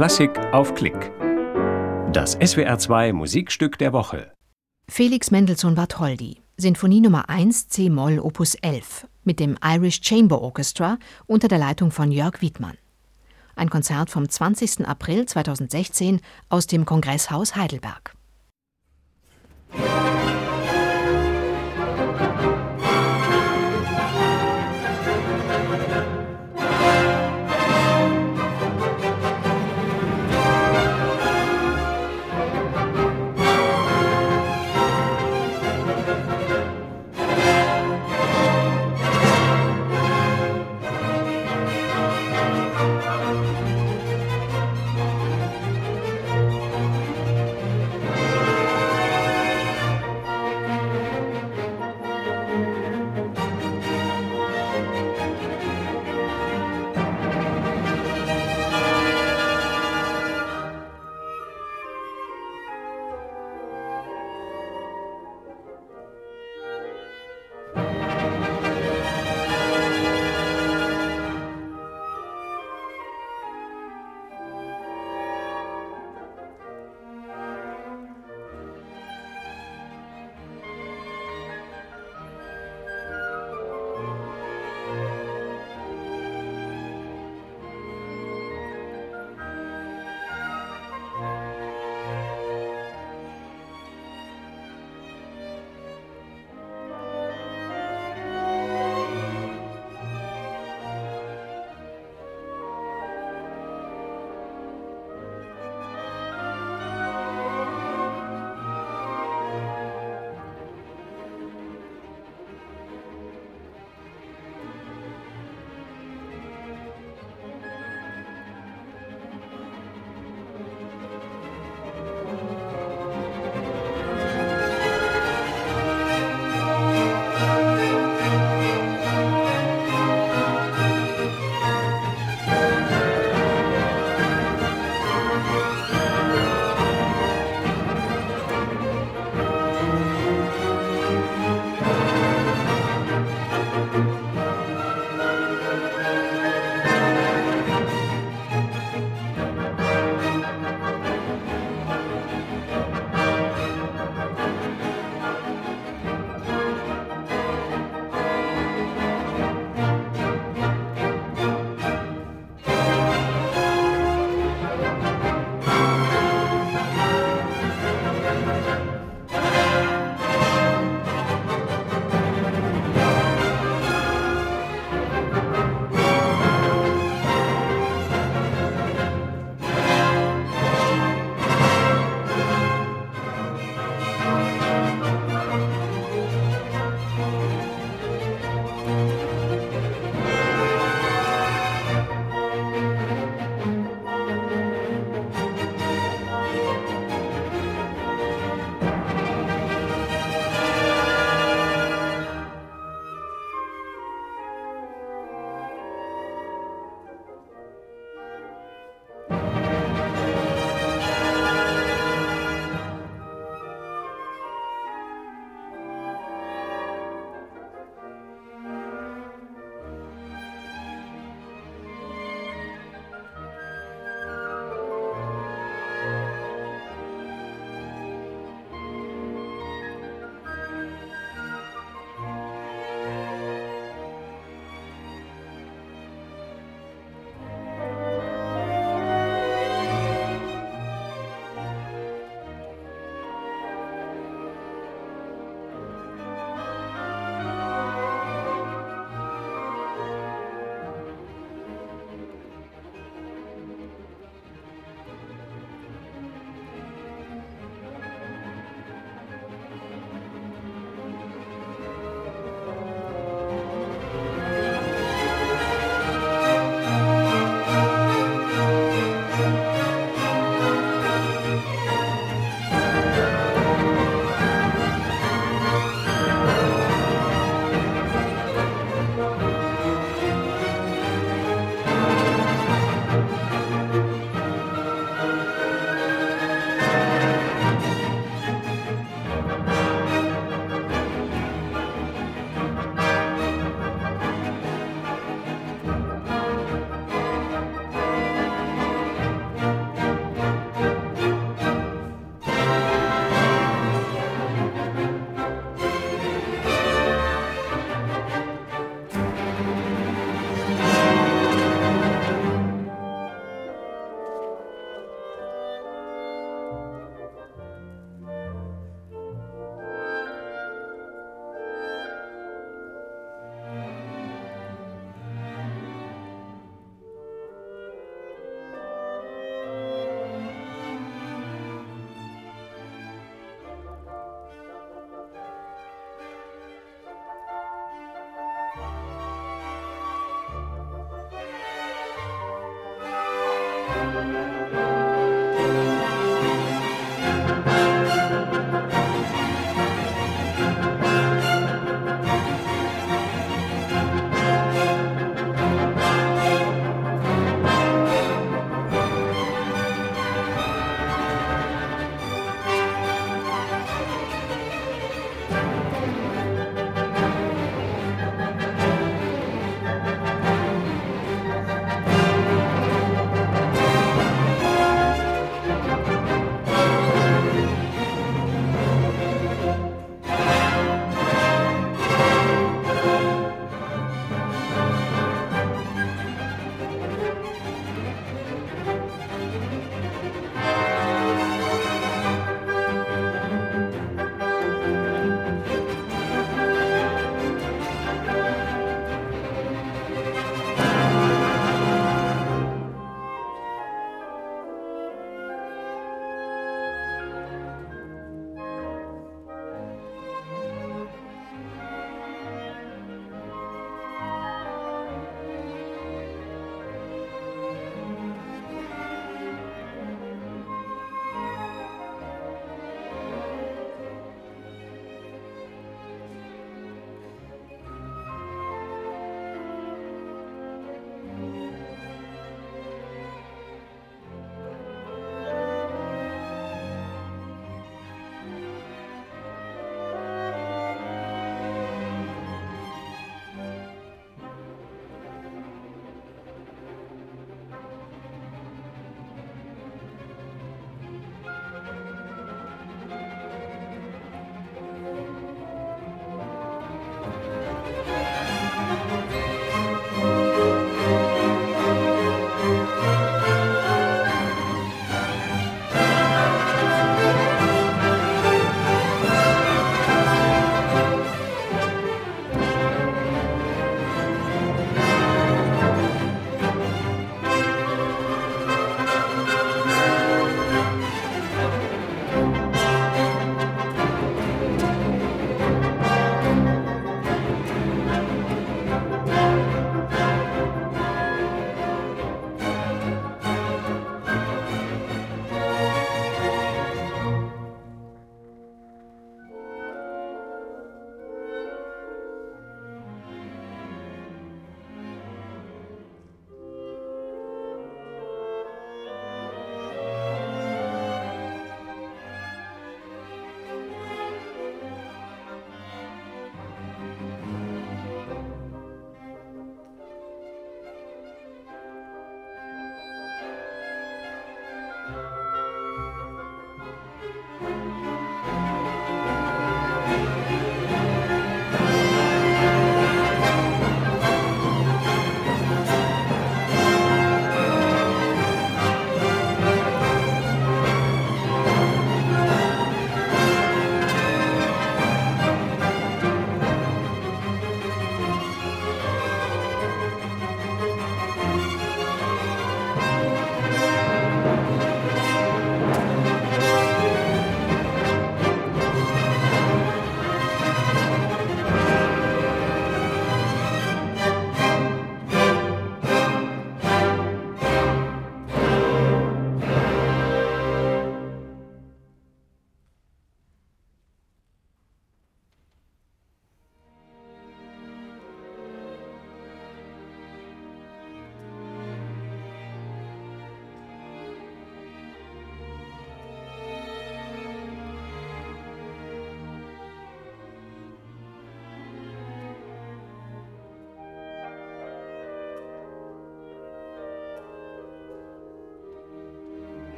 Klassik auf Klick. Das SWR2 Musikstück der Woche. Felix Mendelssohn Bartholdy, Sinfonie Nummer 1 C-Moll Opus 11 mit dem Irish Chamber Orchestra unter der Leitung von Jörg Wiedmann. Ein Konzert vom 20. April 2016 aus dem Kongresshaus Heidelberg.